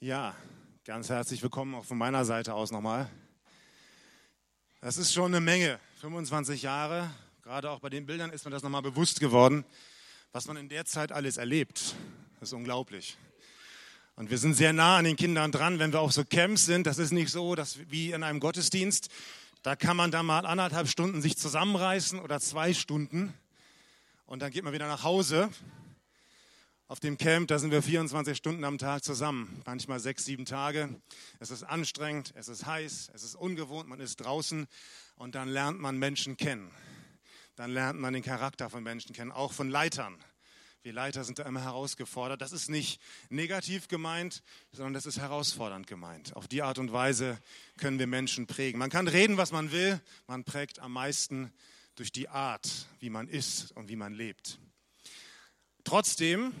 Ja, ganz herzlich willkommen auch von meiner Seite aus nochmal. Das ist schon eine Menge, 25 Jahre. Gerade auch bei den Bildern ist mir das nochmal bewusst geworden, was man in der Zeit alles erlebt. Das ist unglaublich. Und wir sind sehr nah an den Kindern dran, wenn wir auf so Camps sind. Das ist nicht so, dass wie in einem Gottesdienst, da kann man da mal anderthalb Stunden sich zusammenreißen oder zwei Stunden und dann geht man wieder nach Hause auf dem Camp, da sind wir 24 Stunden am Tag zusammen, manchmal sechs, sieben Tage. Es ist anstrengend, es ist heiß, es ist ungewohnt, man ist draußen und dann lernt man Menschen kennen. Dann lernt man den Charakter von Menschen kennen, auch von Leitern. Wir Leiter sind da immer herausgefordert. Das ist nicht negativ gemeint, sondern das ist herausfordernd gemeint. Auf die Art und Weise können wir Menschen prägen. Man kann reden, was man will, man prägt am meisten durch die Art, wie man ist und wie man lebt. Trotzdem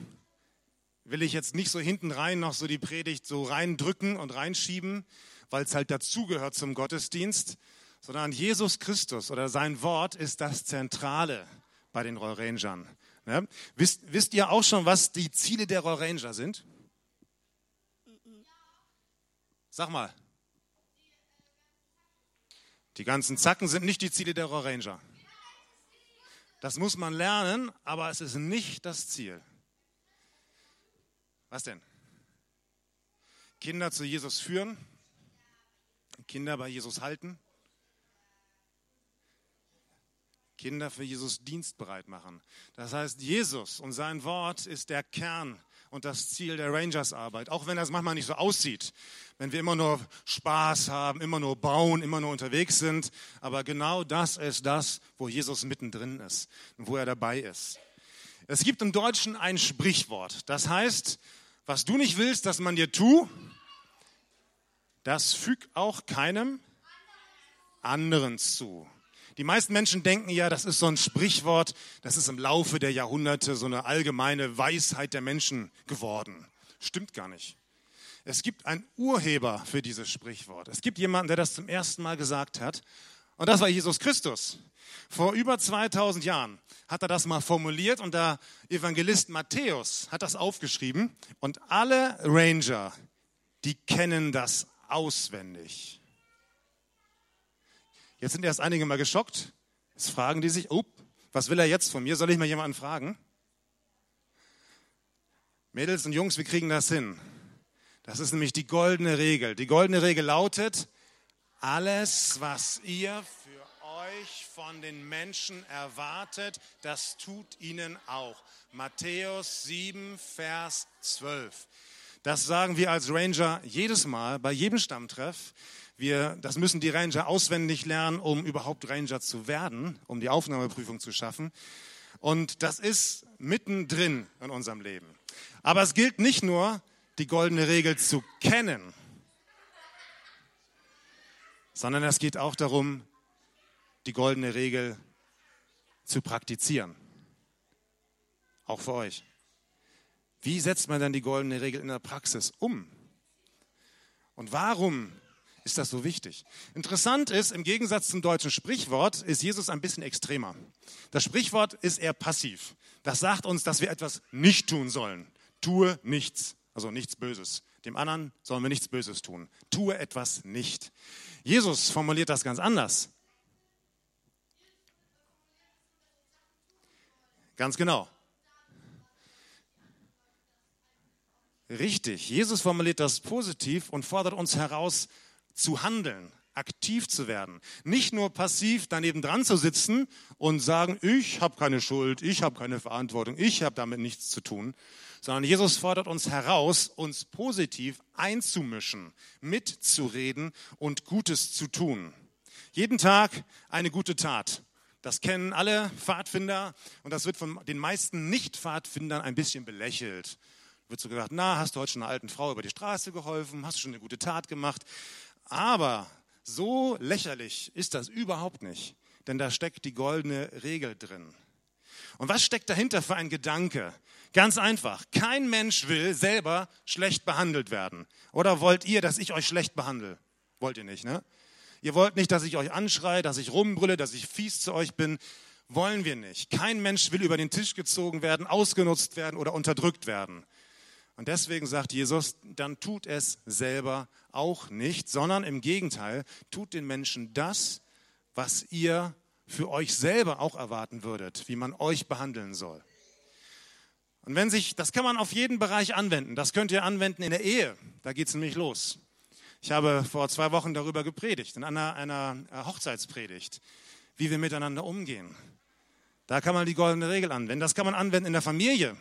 will ich jetzt nicht so hinten rein noch so die Predigt so reindrücken und reinschieben, weil es halt dazugehört zum Gottesdienst, sondern Jesus Christus oder sein Wort ist das Zentrale bei den Roll Rangern. Ja? Wisst, wisst ihr auch schon, was die Ziele der Roll Ranger sind? Sag mal. Die ganzen Zacken sind nicht die Ziele der Roll Ranger. Das muss man lernen, aber es ist nicht das Ziel. Was denn? Kinder zu Jesus führen, Kinder bei Jesus halten, Kinder für Jesus dienstbereit machen. Das heißt, Jesus und sein Wort ist der Kern und das Ziel der Rangers-Arbeit, auch wenn das manchmal nicht so aussieht, wenn wir immer nur Spaß haben, immer nur bauen, immer nur unterwegs sind. Aber genau das ist das, wo Jesus mittendrin ist und wo er dabei ist. Es gibt im Deutschen ein Sprichwort, das heißt, was du nicht willst, dass man dir tu, das füg auch keinem anderen zu. Die meisten Menschen denken ja, das ist so ein Sprichwort, das ist im Laufe der Jahrhunderte so eine allgemeine Weisheit der Menschen geworden. Stimmt gar nicht. Es gibt einen Urheber für dieses Sprichwort. Es gibt jemanden, der das zum ersten Mal gesagt hat. Und das war Jesus Christus. Vor über 2000 Jahren hat er das mal formuliert und der Evangelist Matthäus hat das aufgeschrieben und alle Ranger, die kennen das auswendig. Jetzt sind erst einige mal geschockt. Jetzt fragen die sich, oh, was will er jetzt von mir? Soll ich mal jemanden fragen? Mädels und Jungs, wir kriegen das hin. Das ist nämlich die goldene Regel. Die goldene Regel lautet, alles, was ihr euch von den Menschen erwartet, das tut ihnen auch. Matthäus 7, Vers 12. Das sagen wir als Ranger jedes Mal, bei jedem Stammtreff. Wir, das müssen die Ranger auswendig lernen, um überhaupt Ranger zu werden, um die Aufnahmeprüfung zu schaffen. Und das ist mittendrin in unserem Leben. Aber es gilt nicht nur, die goldene Regel zu kennen, sondern es geht auch darum, die goldene Regel zu praktizieren. Auch für euch. Wie setzt man dann die goldene Regel in der Praxis um? Und warum ist das so wichtig? Interessant ist, im Gegensatz zum deutschen Sprichwort ist Jesus ein bisschen extremer. Das Sprichwort ist eher passiv. Das sagt uns, dass wir etwas nicht tun sollen. Tue nichts, also nichts Böses. Dem anderen sollen wir nichts Böses tun. Tue etwas nicht. Jesus formuliert das ganz anders. Ganz genau. Richtig. Jesus formuliert das positiv und fordert uns heraus, zu handeln, aktiv zu werden. Nicht nur passiv daneben dran zu sitzen und sagen, ich habe keine Schuld, ich habe keine Verantwortung, ich habe damit nichts zu tun, sondern Jesus fordert uns heraus, uns positiv einzumischen, mitzureden und Gutes zu tun. Jeden Tag eine gute Tat. Das kennen alle Pfadfinder und das wird von den meisten Nicht-Pfadfindern ein bisschen belächelt. Wird so gesagt, na, hast du heute schon einer alten Frau über die Straße geholfen, hast du schon eine gute Tat gemacht. Aber so lächerlich ist das überhaupt nicht, denn da steckt die goldene Regel drin. Und was steckt dahinter für ein Gedanke? Ganz einfach. Kein Mensch will selber schlecht behandelt werden. Oder wollt ihr, dass ich euch schlecht behandle? Wollt ihr nicht, ne? Ihr wollt nicht, dass ich euch anschreie, dass ich rumbrülle, dass ich fies zu euch bin. Wollen wir nicht. Kein Mensch will über den Tisch gezogen werden, ausgenutzt werden oder unterdrückt werden. Und deswegen sagt Jesus, dann tut es selber auch nicht, sondern im Gegenteil, tut den Menschen das, was ihr für euch selber auch erwarten würdet, wie man euch behandeln soll. Und wenn sich, das kann man auf jeden Bereich anwenden. Das könnt ihr anwenden in der Ehe. Da geht es nämlich los. Ich habe vor zwei Wochen darüber gepredigt, in einer, einer Hochzeitspredigt, wie wir miteinander umgehen. Da kann man die goldene Regel anwenden. Das kann man anwenden in der Familie,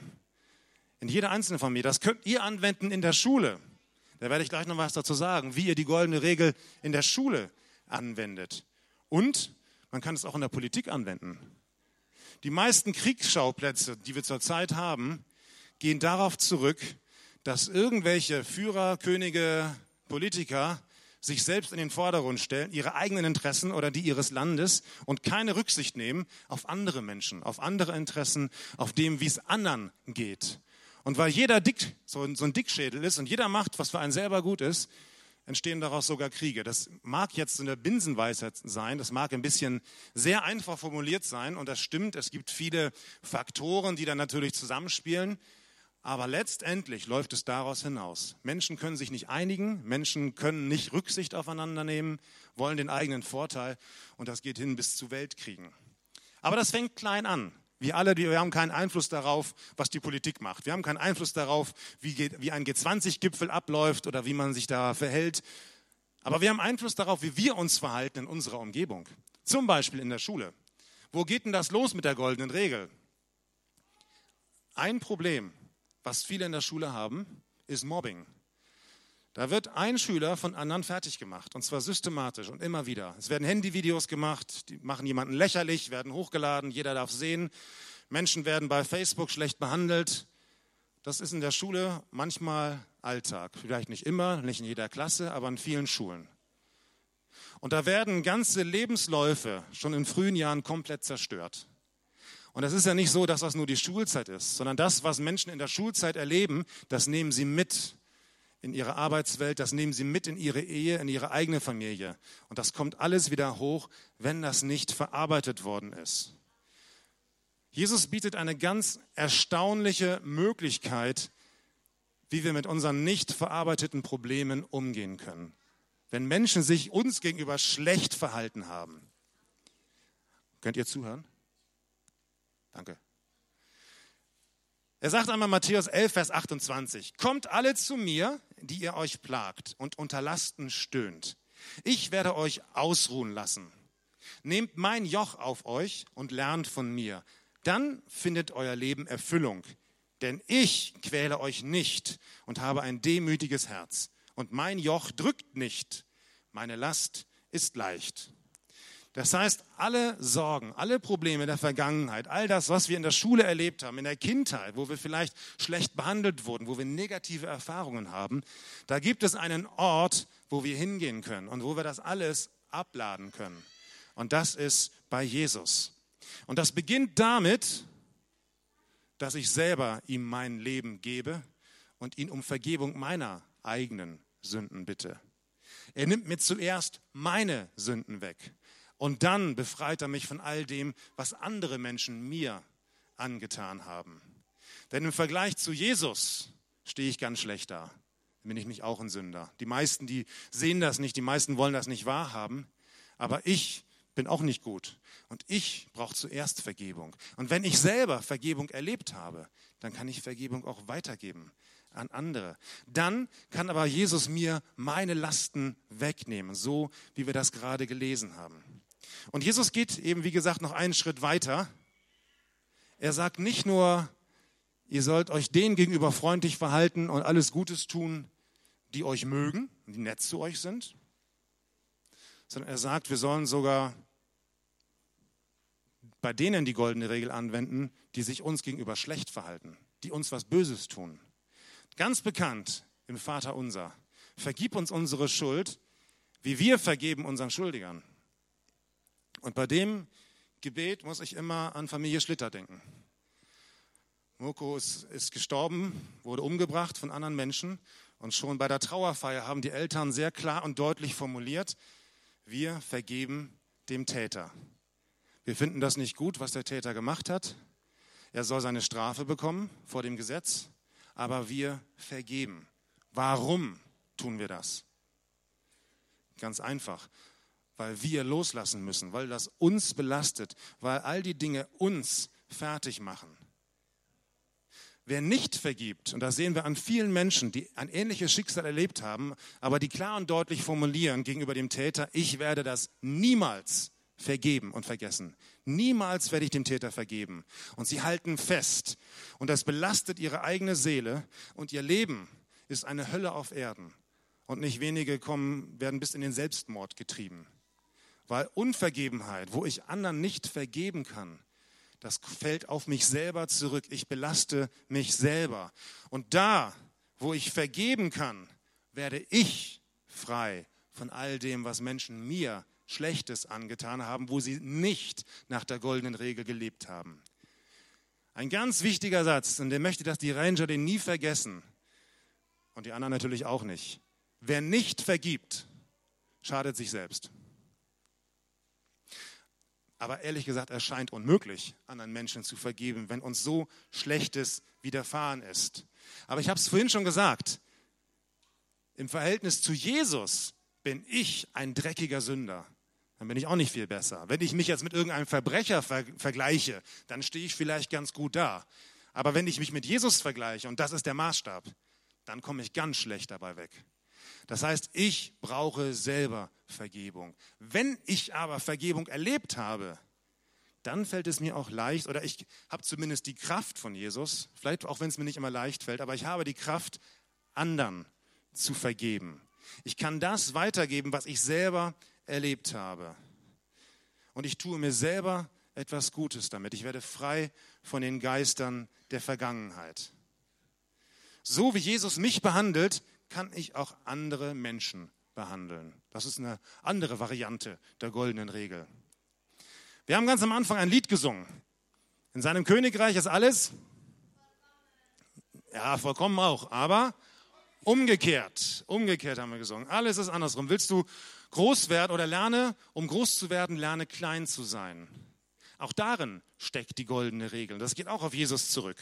in jeder einzelnen Familie. Das könnt ihr anwenden in der Schule. Da werde ich gleich noch was dazu sagen, wie ihr die goldene Regel in der Schule anwendet. Und man kann es auch in der Politik anwenden. Die meisten Kriegsschauplätze, die wir zurzeit haben, gehen darauf zurück, dass irgendwelche Führer, Könige, Politiker sich selbst in den Vordergrund stellen, ihre eigenen Interessen oder die ihres Landes und keine Rücksicht nehmen auf andere Menschen, auf andere Interessen, auf dem, wie es anderen geht. Und weil jeder dick, so, ein Dickschädel ist und jeder macht, was für einen selber gut ist, entstehen daraus sogar Kriege. Das mag jetzt eine Binsenweisheit sein, das mag ein bisschen sehr einfach formuliert sein und das stimmt, es gibt viele Faktoren, die dann natürlich zusammenspielen, aber letztendlich läuft es daraus hinaus. Menschen können sich nicht einigen, Menschen können nicht Rücksicht aufeinander nehmen, wollen den eigenen Vorteil und das geht hin bis zu Weltkriegen. Aber das fängt klein an. Wir alle, wir haben keinen Einfluss darauf, was die Politik macht. Wir haben keinen Einfluss darauf, wie, ein G20-Gipfel abläuft oder wie man sich da verhält. Aber wir haben Einfluss darauf, wie wir uns verhalten in unserer Umgebung. Zum Beispiel in der Schule. Wo geht denn das los mit der goldenen Regel? Ein Problem, was viele in der Schule haben, ist Mobbing. Da wird ein Schüler von anderen fertig gemacht und zwar systematisch und immer wieder. Es werden Handyvideos gemacht, die machen jemanden lächerlich, werden hochgeladen, jeder darf sehen. Menschen werden bei Facebook schlecht behandelt. Das ist in der Schule manchmal Alltag. Vielleicht nicht immer, nicht in jeder Klasse, aber in vielen Schulen. Und da werden ganze Lebensläufe schon in frühen Jahren komplett zerstört. Und es ist ja nicht so, dass das nur die Schulzeit ist, sondern das, was Menschen in der Schulzeit erleben, das nehmen sie mit in ihre Arbeitswelt, das nehmen sie mit in ihre Ehe, in ihre eigene Familie. Und das kommt alles wieder hoch, wenn das nicht verarbeitet worden ist. Jesus bietet eine ganz erstaunliche Möglichkeit, wie wir mit unseren nicht verarbeiteten Problemen umgehen können. Wenn Menschen sich uns gegenüber schlecht verhalten haben. Könnt ihr zuhören? Danke. Er sagt einmal Matthäus 11, Vers 28, Kommt alle zu mir, die ihr euch plagt und unter Lasten stöhnt. Ich werde euch ausruhen lassen. Nehmt mein Joch auf euch und lernt von mir. Dann findet euer Leben Erfüllung. Denn ich quäle euch nicht und habe ein demütiges Herz. Und mein Joch drückt nicht. Meine Last ist leicht. Das heißt, alle Sorgen, alle Probleme der Vergangenheit, all das, was wir in der Schule erlebt haben, in der Kindheit, wo wir vielleicht schlecht behandelt wurden, wo wir negative Erfahrungen haben, da gibt es einen Ort, wo wir hingehen können und wo wir das alles abladen können. Und das ist bei Jesus. Und das beginnt damit, dass ich selber ihm mein Leben gebe und ihn um Vergebung meiner eigenen Sünden bitte. Er nimmt mir zuerst meine Sünden weg. Und dann befreit er mich von all dem, was andere Menschen mir angetan haben. Denn im Vergleich zu Jesus stehe ich ganz schlecht da. Bin ich nicht auch ein Sünder? Die meisten, die sehen das nicht, die meisten wollen das nicht wahrhaben. Aber ich bin auch nicht gut. Und ich brauche zuerst Vergebung. Und wenn ich selber Vergebung erlebt habe, dann kann ich Vergebung auch weitergeben an andere. Dann kann aber Jesus mir meine Lasten wegnehmen, so wie wir das gerade gelesen haben. Und Jesus geht eben, wie gesagt, noch einen Schritt weiter. Er sagt nicht nur, ihr sollt euch denen gegenüber freundlich verhalten und alles Gutes tun, die euch mögen, die nett zu euch sind, sondern er sagt, wir sollen sogar bei denen die goldene Regel anwenden, die sich uns gegenüber schlecht verhalten, die uns was Böses tun. Ganz bekannt im Vater unser. Vergib uns unsere Schuld, wie wir vergeben unseren Schuldigern. Und bei dem Gebet muss ich immer an Familie Schlitter denken. Moko ist, ist, gestorben, wurde umgebracht von anderen Menschen. Und schon bei der Trauerfeier haben die Eltern sehr klar und deutlich formuliert, wir vergeben dem Täter. Wir finden das nicht gut, was der Täter gemacht hat. Er soll seine Strafe bekommen vor dem Gesetz. aber wir vergeben. Warum tun wir das? Ganz einfach, weil wir loslassen müssen, weil das uns belastet, weil all die Dinge uns fertig machen. Wer nicht vergibt, und das sehen wir an vielen Menschen, die ein ähnliches Schicksal erlebt haben, aber die klar und deutlich formulieren gegenüber dem Täter, ich werde das niemals vergeben und vergessen. Niemals werde ich dem Täter vergeben. Und sie halten fest. Und das belastet ihre eigene Seele und ihr Leben ist eine Hölle auf Erden. Und nicht wenige kommen, werden bis in den Selbstmord getrieben. Weil Unvergebenheit, wo ich anderen nicht vergeben kann, das fällt auf mich selber zurück. Ich belaste mich selber. Und da, wo ich vergeben kann, werde ich frei von all dem, was Menschen mir Schlechtes angetan haben, wo sie nicht nach der goldenen Regel gelebt haben. Ein ganz wichtiger Satz, und der möchte, dass die Ranger den nie vergessen. Und die anderen natürlich auch nicht. Wer nicht vergibt, schadet sich selbst. Aber ehrlich gesagt, es scheint unmöglich, anderen Menschen zu vergeben, wenn uns so Schlechtes widerfahren ist. Aber ich habe es vorhin schon gesagt, im Verhältnis zu Jesus bin ich ein dreckiger Sünder. Dann bin ich auch nicht viel besser. Wenn ich mich jetzt mit irgendeinem Verbrecher ver vergleiche, dann stehe ich vielleicht ganz gut da. Aber wenn ich mich mit Jesus vergleiche, und das ist der Maßstab, dann komme ich ganz schlecht dabei weg. Das heißt, ich brauche selber Vergebung. Wenn ich aber Vergebung erlebt habe, dann fällt es mir auch leicht, oder ich habe zumindest die Kraft von Jesus, vielleicht auch wenn es mir nicht immer leicht fällt, aber ich habe die Kraft, anderen zu vergeben. Ich kann das weitergeben, was ich selber erlebt habe. Und ich tue mir selber etwas Gutes damit. Ich werde frei von den Geistern der Vergangenheit. So wie Jesus mich behandelt, kann ich auch andere Menschen behandeln. Das ist eine andere Variante der goldenen Regel. Wir haben ganz am Anfang ein Lied gesungen. In seinem Königreich ist alles, ja, vollkommen auch, aber umgekehrt. Umgekehrt haben wir gesungen. Alles ist andersrum. Willst du groß werden oder lerne, um groß zu werden, lerne klein zu sein. Auch darin steckt die goldene Regel. Das geht auch auf Jesus zurück.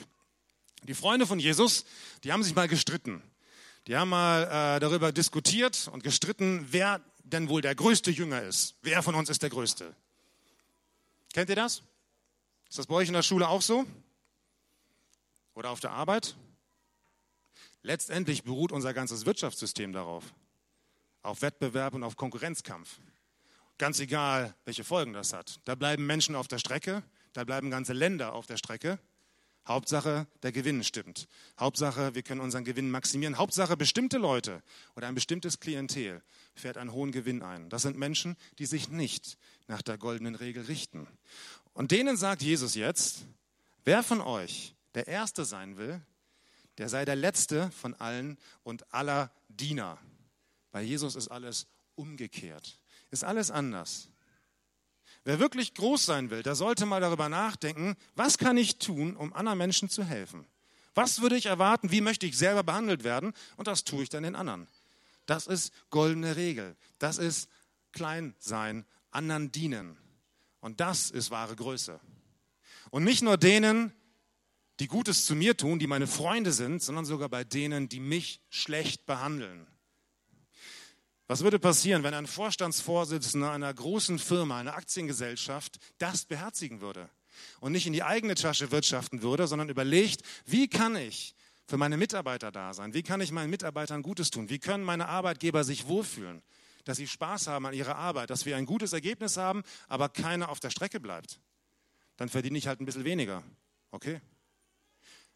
Die Freunde von Jesus, die haben sich mal gestritten. Die haben mal äh, darüber diskutiert und gestritten, wer denn wohl der größte Jünger ist. Wer von uns ist der größte? Kennt ihr das? Ist das bei euch in der Schule auch so? Oder auf der Arbeit? Letztendlich beruht unser ganzes Wirtschaftssystem darauf. Auf Wettbewerb und auf Konkurrenzkampf. Ganz egal, welche Folgen das hat. Da bleiben Menschen auf der Strecke, da bleiben ganze Länder auf der Strecke Hauptsache, der Gewinn stimmt. Hauptsache, wir können unseren Gewinn maximieren. Hauptsache, bestimmte Leute oder ein bestimmtes Klientel fährt einen hohen Gewinn ein. Das sind Menschen, die sich nicht nach der goldenen Regel richten. Und denen sagt Jesus jetzt, wer von euch der Erste sein will, der sei der Letzte von allen und aller Diener. Bei Jesus ist alles umgekehrt, ist alles anders. Wer wirklich groß sein will, der sollte mal darüber nachdenken, was kann ich tun, um anderen Menschen zu helfen? Was würde ich erwarten? Wie möchte ich selber behandelt werden? Und das tue ich dann den anderen. Das ist goldene Regel. Das ist klein sein, anderen dienen. Und das ist wahre Größe. Und nicht nur denen, die Gutes zu mir tun, die meine Freunde sind, sondern sogar bei denen, die mich schlecht behandeln. Was würde passieren, wenn ein Vorstandsvorsitzender einer großen Firma, einer Aktiengesellschaft das beherzigen würde und nicht in die eigene Tasche wirtschaften würde, sondern überlegt, wie kann ich für meine Mitarbeiter da sein? Wie kann ich meinen Mitarbeitern Gutes tun? Wie können meine Arbeitgeber sich wohlfühlen? Dass sie Spaß haben an ihrer Arbeit, dass wir ein gutes Ergebnis haben, aber keiner auf der Strecke bleibt. Dann verdiene ich halt ein bisschen weniger. Okay?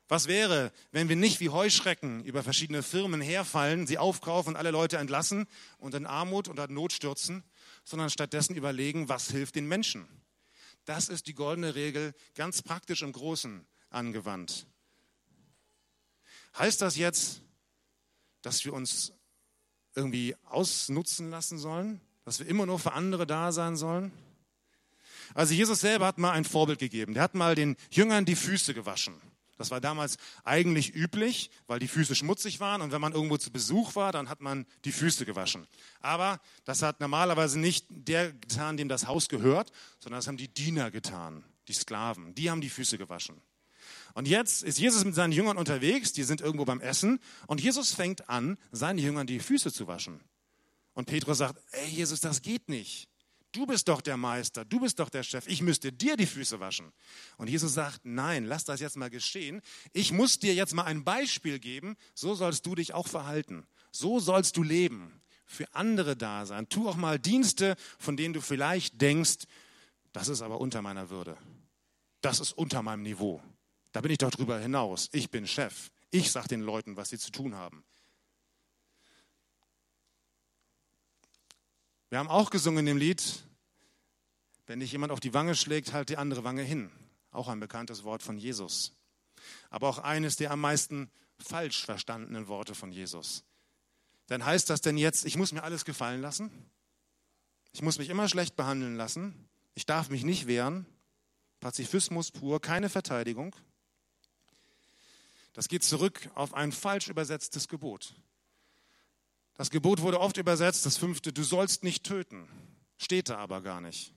Was wäre, wenn wir nicht wie Heuschrecken über verschiedene Firmen herfallen, sie aufkaufen und alle Leute entlassen und in Armut und in Not stürzen, sondern stattdessen überlegen, was hilft den Menschen? Das ist die goldene Regel ganz praktisch im Großen angewandt. Heißt das jetzt, dass wir uns irgendwie ausnutzen lassen sollen? Dass wir immer nur für andere da sein sollen? Also Jesus selber hat mal ein Vorbild gegeben. Der hat mal den Jüngern die Füße gewaschen. Das war damals eigentlich üblich, weil die Füße schmutzig waren und wenn man irgendwo zu Besuch war, dann hat man die Füße gewaschen. Aber das hat normalerweise nicht der getan, dem das Haus gehört, sondern das haben die Diener getan, die Sklaven. Die haben die Füße gewaschen. Und jetzt ist Jesus mit seinen Jüngern unterwegs, die sind irgendwo beim Essen und Jesus fängt an, seinen Jüngern die Füße zu waschen. Und Petrus sagt, ey Jesus, das geht nicht. Du bist doch der Meister, du bist doch der Chef, ich müsste dir die Füße waschen. Und Jesus sagt, nein, lass das jetzt mal geschehen. Ich muss dir jetzt mal ein Beispiel geben, so sollst du dich auch verhalten. So sollst du leben, für andere da sein. Tu auch mal Dienste, von denen du vielleicht denkst, das ist aber unter meiner Würde. Das ist unter meinem Niveau. Da bin ich doch drüber hinaus. Ich bin Chef. Ich sage den Leuten, was sie zu tun haben. Wir haben auch gesungen dem Lied, wenn dich jemand auf die Wange schlägt, halt die andere Wange hin. Auch ein bekanntes Wort von Jesus. Aber auch eines der am meisten falsch verstandenen Worte von Jesus. Denn heißt das denn jetzt, ich muss mir alles gefallen lassen? Ich muss mich immer schlecht behandeln lassen? Ich darf mich nicht wehren? Pazifismus pur, keine Verteidigung? Das geht zurück auf ein falsch übersetztes Gebot. Das Gebot wurde oft übersetzt, das fünfte, du sollst nicht töten, steht da aber gar nicht.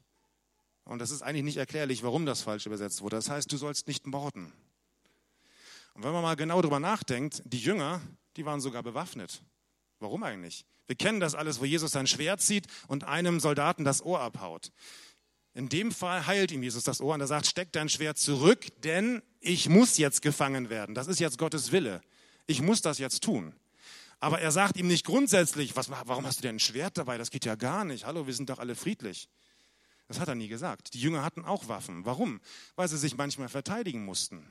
Und das ist eigentlich nicht erklärlich, warum das falsch übersetzt wurde. Das heißt, du sollst nicht morden. Und wenn man mal genau darüber nachdenkt, die Jünger, die waren sogar bewaffnet. Warum eigentlich? Wir kennen das alles, wo Jesus sein Schwert zieht und einem Soldaten das Ohr abhaut. In dem Fall heilt ihm Jesus das Ohr und er sagt, steck dein Schwert zurück, denn ich muss jetzt gefangen werden. Das ist jetzt Gottes Wille. Ich muss das jetzt tun. Aber er sagt ihm nicht grundsätzlich, was, warum hast du denn ein Schwert dabei? Das geht ja gar nicht. Hallo, wir sind doch alle friedlich. Das hat er nie gesagt. Die Jünger hatten auch Waffen. Warum? Weil sie sich manchmal verteidigen mussten.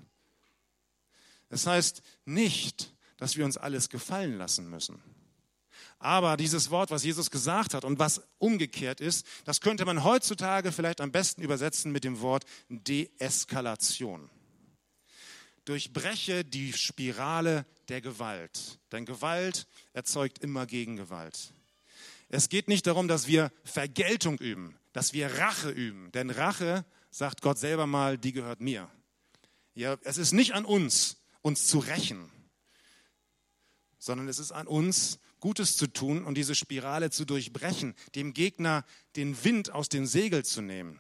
Das heißt nicht, dass wir uns alles gefallen lassen müssen. Aber dieses Wort, was Jesus gesagt hat und was umgekehrt ist, das könnte man heutzutage vielleicht am besten übersetzen mit dem Wort Deeskalation durchbreche die Spirale der Gewalt. Denn Gewalt erzeugt immer Gegengewalt. Es geht nicht darum, dass wir Vergeltung üben, dass wir Rache üben. Denn Rache, sagt Gott selber mal, die gehört mir. Ja, es ist nicht an uns, uns zu rächen, sondern es ist an uns, Gutes zu tun und diese Spirale zu durchbrechen, dem Gegner den Wind aus den Segeln zu nehmen.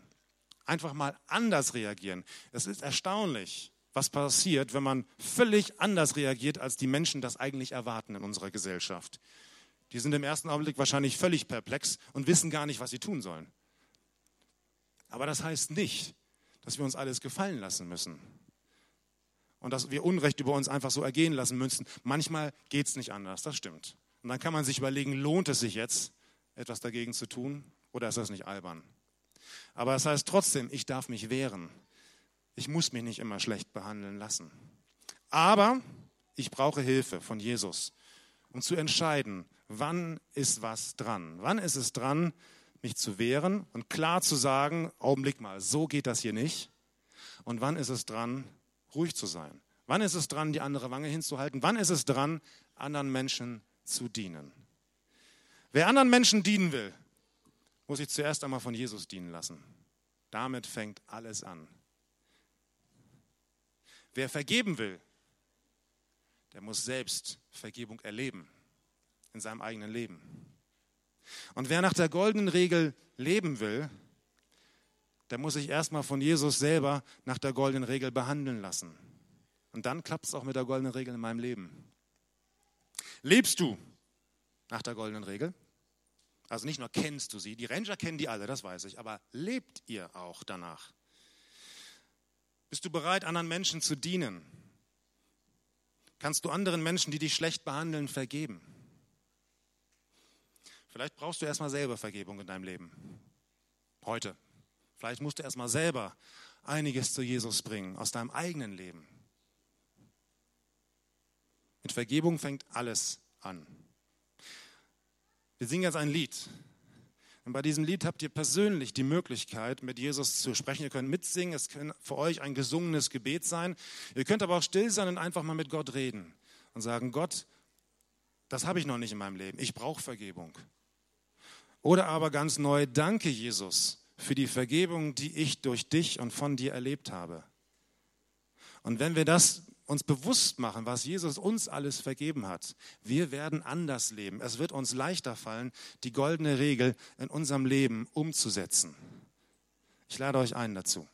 Einfach mal anders reagieren. Es ist erstaunlich, was passiert, wenn man völlig anders reagiert, als die Menschen das eigentlich erwarten in unserer Gesellschaft. Die sind im ersten Augenblick wahrscheinlich völlig perplex und wissen gar nicht, was sie tun sollen. Aber das heißt nicht, dass wir uns alles gefallen lassen müssen. Und dass wir Unrecht über uns einfach so ergehen lassen müssen. Manchmal geht es nicht anders, das stimmt. Und dann kann man sich überlegen, lohnt es sich jetzt, etwas dagegen zu tun oder ist das nicht albern? Aber das heißt trotzdem, ich darf mich wehren. Ich muss mich nicht immer schlecht behandeln lassen. Aber ich brauche Hilfe von Jesus, um zu entscheiden, wann ist was dran. Wann ist es dran, mich zu wehren und klar zu sagen, Augenblick mal, so geht das hier nicht. Und wann ist es dran, ruhig zu sein? Wann ist es dran, die andere Wange hinzuhalten? Wann ist es dran, anderen Menschen zu dienen? Wer anderen Menschen dienen will, muss sich zuerst einmal von Jesus dienen lassen. Damit fängt alles an. Wer vergeben will, der muss selbst Vergebung erleben in seinem eigenen Leben. Und wer nach der goldenen Regel leben will, der muss sich erstmal von Jesus selber nach der goldenen Regel behandeln lassen. Und dann klappt es auch mit der goldenen Regel in meinem Leben. Lebst du nach der goldenen Regel? Also nicht nur kennst du sie, die Ranger kennen die alle, das weiß ich, aber lebt ihr auch danach? Bist du bereit, anderen Menschen zu dienen? Kannst du anderen Menschen, die dich schlecht behandeln, vergeben? Vielleicht brauchst du erstmal selber Vergebung in deinem Leben. Heute. Vielleicht musst du erstmal selber einiges zu Jesus bringen aus deinem eigenen Leben. Mit Vergebung fängt alles an. Wir singen jetzt ein Lied. Und bei diesem Lied habt ihr persönlich die Möglichkeit, mit Jesus zu sprechen. Ihr könnt mitsingen, es kann für euch ein gesungenes Gebet sein. Ihr könnt aber auch still sein und einfach mal mit Gott reden und sagen, Gott, das habe ich noch nicht in meinem Leben. Ich brauche Vergebung. Oder aber ganz neu, danke Jesus für die Vergebung, die ich durch dich und von dir erlebt habe. Und wenn wir das uns bewusst machen, was Jesus uns alles vergeben hat, wir werden anders leben. Es wird uns leichter fallen, die goldene Regel in unserem Leben umzusetzen. Ich lade euch ein dazu.